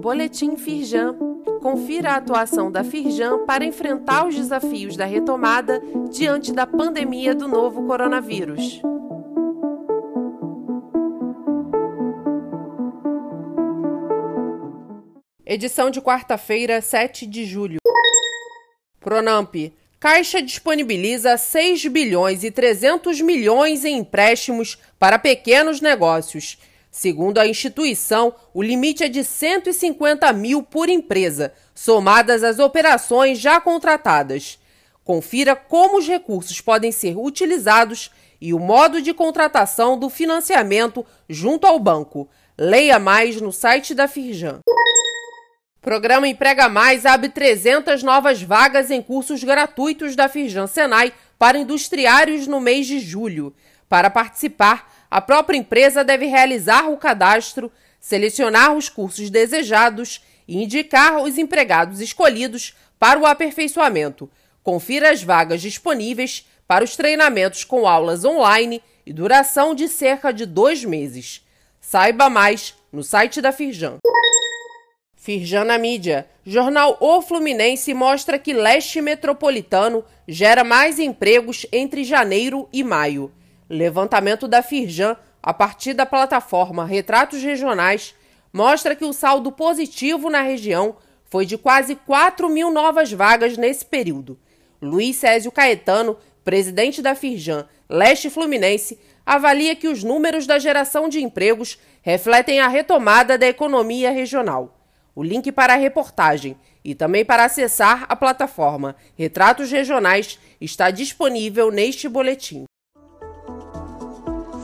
Boletim Firjan. Confira a atuação da Firjan para enfrentar os desafios da retomada diante da pandemia do novo coronavírus. Edição de quarta-feira, 7 de julho. Pronamp. Caixa disponibiliza 6 bilhões e 300 milhões em empréstimos para pequenos negócios. Segundo a instituição, o limite é de 150 mil por empresa, somadas as operações já contratadas. Confira como os recursos podem ser utilizados e o modo de contratação do financiamento junto ao banco. Leia mais no site da Firjan. Programa Emprega Mais abre 300 novas vagas em cursos gratuitos da Firjan Senai para industriários no mês de julho. Para participar, a própria empresa deve realizar o cadastro, selecionar os cursos desejados e indicar os empregados escolhidos para o aperfeiçoamento. Confira as vagas disponíveis para os treinamentos com aulas online e duração de cerca de dois meses. Saiba mais no site da Firjan. Firjan na mídia. Jornal O Fluminense mostra que leste metropolitano gera mais empregos entre janeiro e maio. Levantamento da Firjan, a partir da plataforma Retratos Regionais, mostra que o saldo positivo na região foi de quase 4 mil novas vagas nesse período. Luiz Césio Caetano, presidente da Firjan Leste Fluminense, avalia que os números da geração de empregos refletem a retomada da economia regional. O link para a reportagem e também para acessar a plataforma Retratos Regionais está disponível neste boletim.